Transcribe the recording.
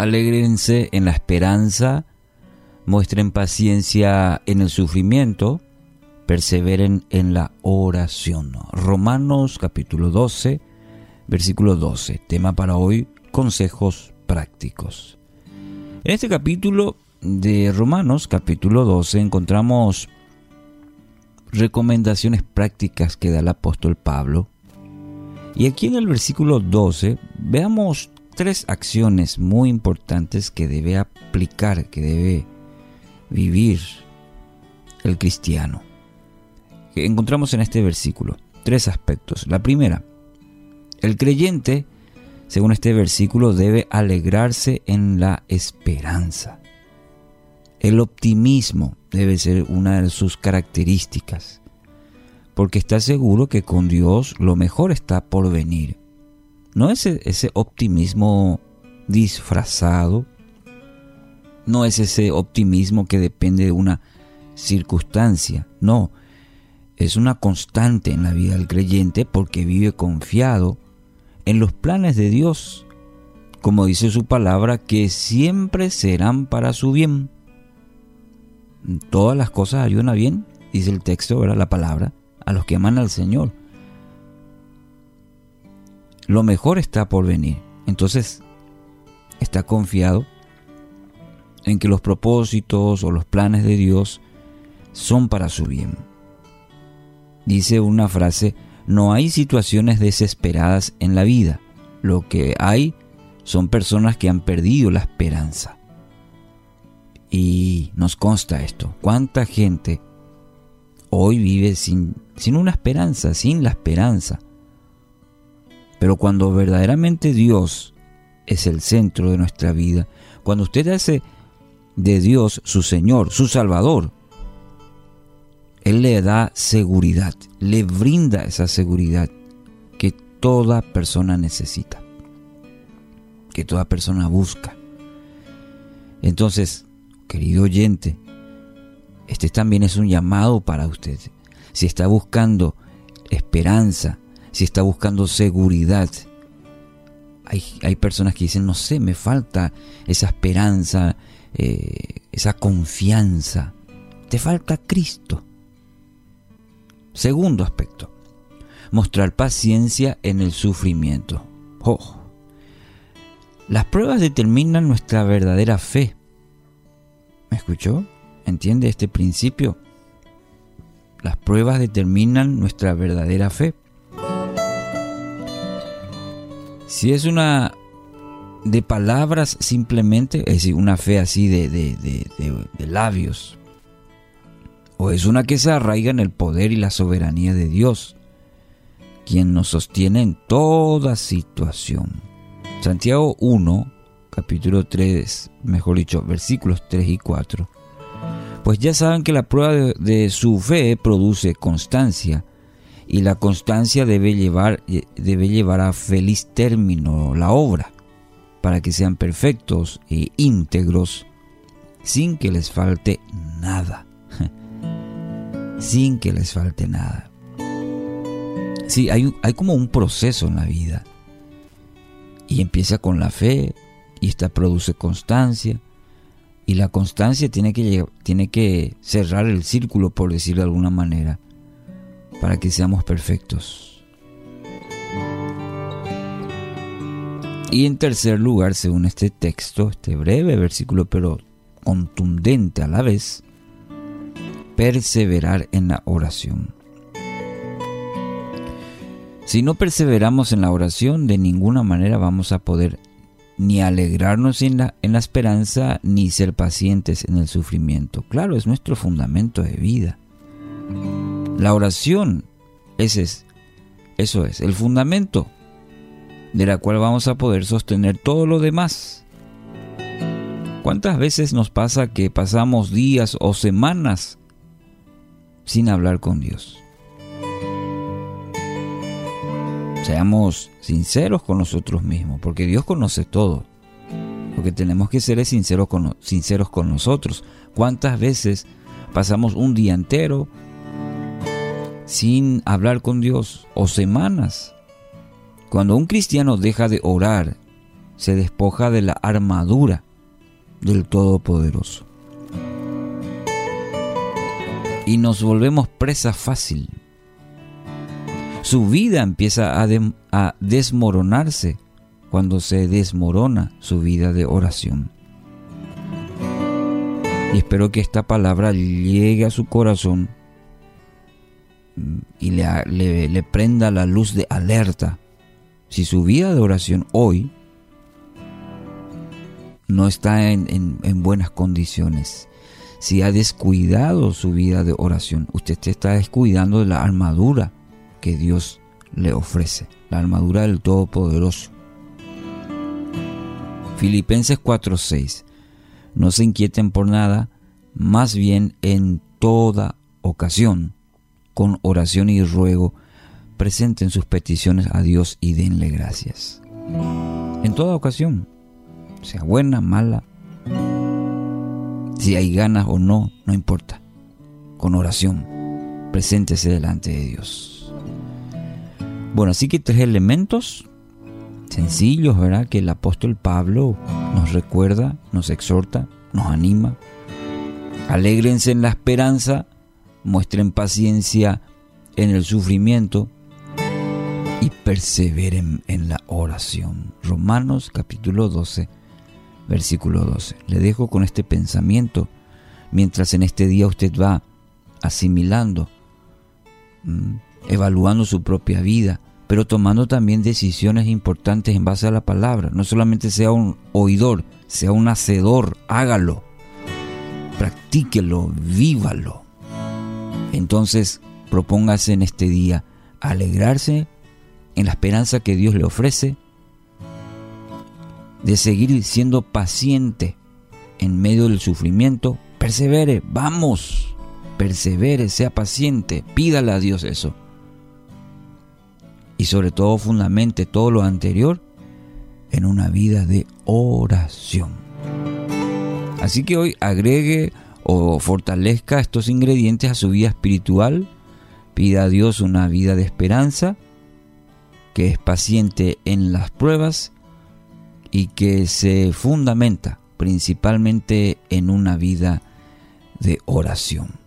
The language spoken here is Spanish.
Alégrense en la esperanza, muestren paciencia en el sufrimiento, perseveren en la oración. Romanos capítulo 12, versículo 12. Tema para hoy, consejos prácticos. En este capítulo de Romanos capítulo 12 encontramos recomendaciones prácticas que da el apóstol Pablo. Y aquí en el versículo 12 veamos tres acciones muy importantes que debe aplicar, que debe vivir el cristiano. Que encontramos en este versículo tres aspectos. La primera, el creyente, según este versículo, debe alegrarse en la esperanza. El optimismo debe ser una de sus características, porque está seguro que con Dios lo mejor está por venir. No es e-, ese optimismo disfrazado, no es ese optimismo que depende de una circunstancia, no, es una constante en la vida del creyente porque vive confiado en los planes de Dios, como dice su palabra, que siempre serán para su bien. Todas las cosas ayudan a bien, dice el texto, ¿verdad? la palabra, a los que aman al Señor. Lo mejor está por venir. Entonces, está confiado en que los propósitos o los planes de Dios son para su bien. Dice una frase, no hay situaciones desesperadas en la vida. Lo que hay son personas que han perdido la esperanza. Y nos consta esto. ¿Cuánta gente hoy vive sin, una esperanza, sin la esperanza? Pero cuando verdaderamente Dios es el centro de nuestra vida, cuando usted hace de Dios su Señor, su Salvador, Él le da seguridad, le brinda esa seguridad que toda persona necesita, que toda persona busca. Entonces, querido oyente, este también es un llamado para usted. Si está buscando esperanza, si está buscando seguridad, hay, hay personas que dicen, no sé, me falta esa esperanza, eh, esa confianza. Te falta Cristo. Segundo aspecto, mostrar paciencia en el sufrimiento. Oh. Las pruebas determinan nuestra verdadera fe. ¿Me escuchó? ¿Entiende este principio? Las pruebas determinan nuestra verdadera fe. Si es una de palabras simplemente, es decir, una fe así de, de, labios, o es una que se arraiga en el poder y la soberanía de Dios, quien nos sostiene en toda situación. Santiago 1, capítulo 3, mejor dicho, versículos 3 y 4. Pues ya saben que la prueba de, su fe produce constancia y la constancia debe llevar, debe llevar a feliz término la obra para que sean perfectos e íntegros sin que les falte nada. sin que les falte nada. Sí, hay, hay como un proceso en la vida. Y empieza con la fe, y esta produce constancia. Y la constancia tiene que, tiene que cerrar el círculo, por decirlo de alguna manera, para que seamos perfectos. Y en tercer lugar, según este texto, este breve versículo, pero contundente a la vez, perseverar en la oración. Si no perseveramos en la oración, de ninguna manera vamos a poder ni alegrarnos en la, en la esperanza, ni ser pacientes en el sufrimiento. Claro, es nuestro fundamento de vida. La oración, ese es, eso es, el fundamento de la cual vamos a poder sostener todo lo demás. ¿Cuántas veces nos pasa que pasamos días o semanas sin hablar con Dios? Seamos sinceros con nosotros mismos, porque Dios conoce todo. Lo que tenemos que ser es sinceros con, sinceros con nosotros. ¿Cuántas veces pasamos un día entero sin hablar con Dios o semanas? Cuando un cristiano deja de orar, se despoja de la armadura del Todopoderoso. Y nos volvemos presa fácil. Su vida empieza a, desmoronarse cuando se desmorona su vida de oración. Y espero que esta palabra llegue a su corazón y le, le, prenda la luz de alerta. Si su vida de oración hoy no está en, en, buenas condiciones, si ha descuidado su vida de oración, usted está descuidando de la armadura que Dios le ofrece, la armadura del Todopoderoso. Filipenses 4:6 no se inquieten por nada, más bien en toda ocasión, con oración y ruego, presenten sus peticiones a Dios y denle gracias. En toda ocasión, sea buena, mala, si hay ganas o no, no importa. Con oración, preséntese delante de Dios. Bueno, así que tres elementos sencillos, ¿verdad? Que el apóstol Pablo nos recuerda, nos exhorta, nos anima. Alégrense en la esperanza, muestren paciencia en el sufrimiento y perseveren en la oración. Romanos capítulo 12, versículo 12. Le dejo con este pensamiento mientras en este día usted va asimilando, mm, evaluando su propia vida pero tomando también decisiones importantes en base a la palabra. No solamente sea un oidor, sea un hacedor, hágalo, practíquelo, vívalo. Entonces, propóngase en este día alegrarse en la esperanza que Dios le ofrece, de seguir siendo paciente en medio del sufrimiento, persevere, vamos, persevere, sea paciente, pídale a Dios eso y sobre todo fundamente todo lo anterior en una vida de oración. Así que hoy agregue o fortalezca estos ingredientes a su vida espiritual, pida a Dios una vida de esperanza, que es paciente en las pruebas y que se fundamenta principalmente en una vida de oración.